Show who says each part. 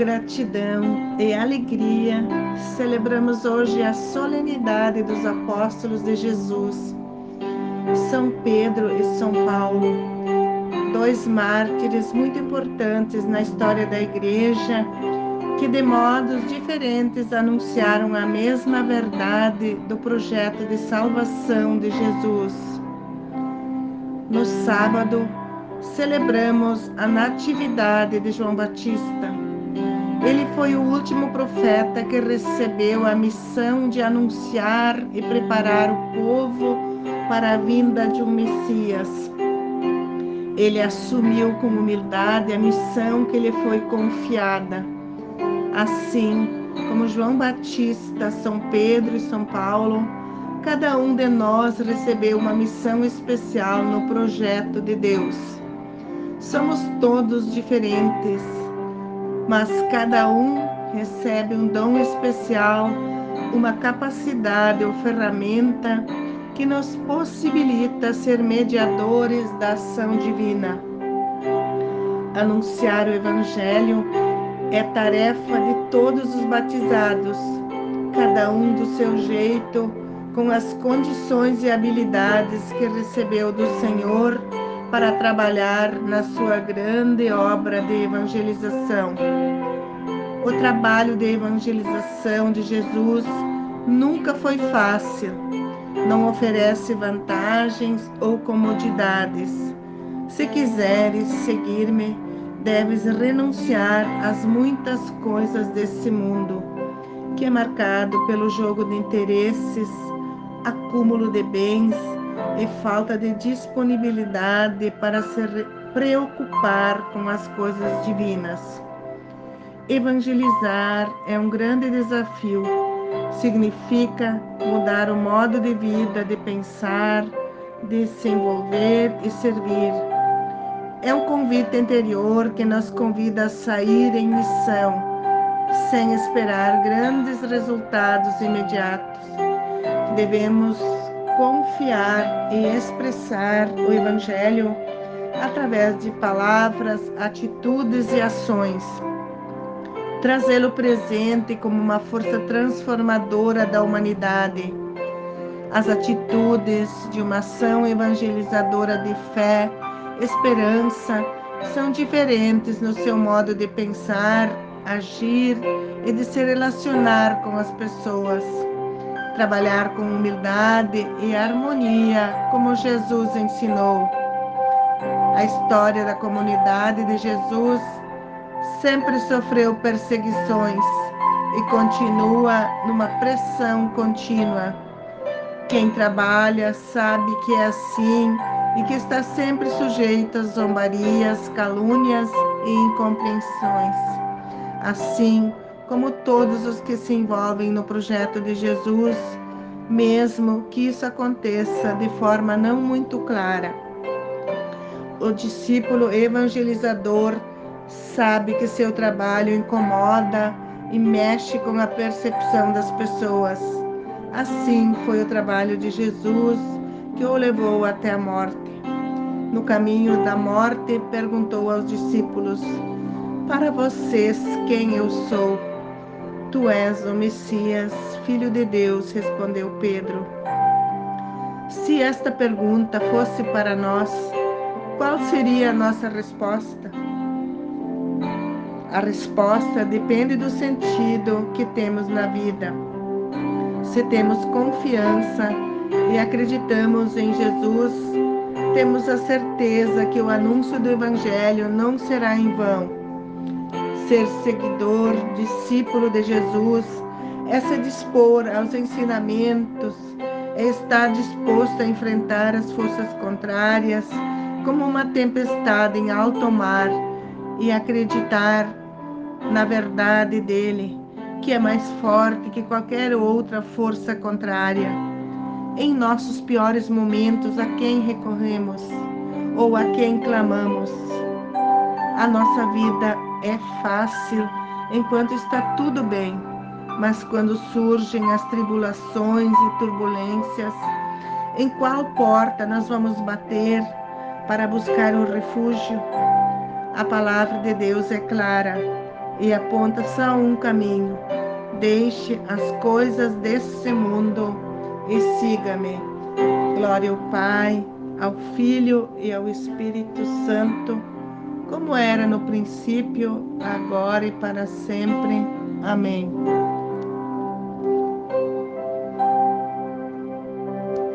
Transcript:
Speaker 1: gratidão e alegria, celebramos hoje a solenidade dos apóstolos de Jesus, São Pedro e São Paulo, dois mártires muito importantes na história da Igreja, que de modos diferentes anunciaram a mesma verdade do projeto de salvação de Jesus. No sábado, celebramos a Natividade de João Batista ele foi o último profeta que recebeu a missão de anunciar e preparar o povo para a vinda de um Messias. Ele assumiu com humildade a missão que lhe foi confiada. Assim como João Batista, São Pedro e São Paulo, cada um de nós recebeu uma missão especial no projeto de Deus. Somos todos diferentes mas cada um recebe um dom especial, uma capacidade ou ferramenta que nos possibilita ser mediadores da ação divina. Anunciar o Evangelho é tarefa de todos os batizados, cada um do seu jeito, com as condições e habilidades que recebeu do Senhor para trabalhar na sua grande obra de evangelização. O trabalho de evangelização de Jesus nunca foi fácil, não oferece vantagens ou comodidades. Se quiseres seguir-me, deves renunciar às muitas coisas desse mundo, que é marcado pelo jogo de interesses, acúmulo de bens, e falta de disponibilidade para se preocupar com as coisas divinas. Evangelizar é um grande desafio. Significa mudar o modo de vida, de pensar, de se envolver e servir. É um convite interior que nos convida a sair em missão, sem esperar grandes resultados imediatos. Devemos confiar e expressar o Evangelho através de palavras, atitudes e ações. Trazê-lo presente como uma força transformadora da humanidade. As atitudes de uma ação evangelizadora de fé, esperança, são diferentes no seu modo de pensar, agir e de se relacionar com as pessoas trabalhar com humildade e harmonia, como Jesus ensinou. A história da comunidade de Jesus sempre sofreu perseguições e continua numa pressão contínua. Quem trabalha sabe que é assim e que está sempre sujeito a zombarias, calúnias e incompreensões. Assim, como todos os que se envolvem no projeto de Jesus, mesmo que isso aconteça de forma não muito clara. O discípulo evangelizador sabe que seu trabalho incomoda e mexe com a percepção das pessoas. Assim foi o trabalho de Jesus que o levou até a morte. No caminho da morte, perguntou aos discípulos: Para vocês, quem eu sou? Tu és o Messias, Filho de Deus, respondeu Pedro. Se esta pergunta fosse para nós, qual seria a nossa resposta? A resposta depende do sentido que temos na vida. Se temos confiança e acreditamos em Jesus, temos a certeza que o anúncio do Evangelho não será em vão Ser seguidor, discípulo de Jesus, é se dispor aos ensinamentos, é estar disposto a enfrentar as forças contrárias como uma tempestade em alto mar e acreditar na verdade dele, que é mais forte que qualquer outra força contrária. Em nossos piores momentos, a quem recorremos ou a quem clamamos? A nossa vida é fácil enquanto está tudo bem, mas quando surgem as tribulações e turbulências, em qual porta nós vamos bater para buscar um refúgio? A palavra de Deus é clara. e aponta só um caminho. Deixe as coisas desse mundo e siga-me. Glória ao Pai, ao Filho e ao Espírito Santo, como era no princípio, agora e para sempre. Amém.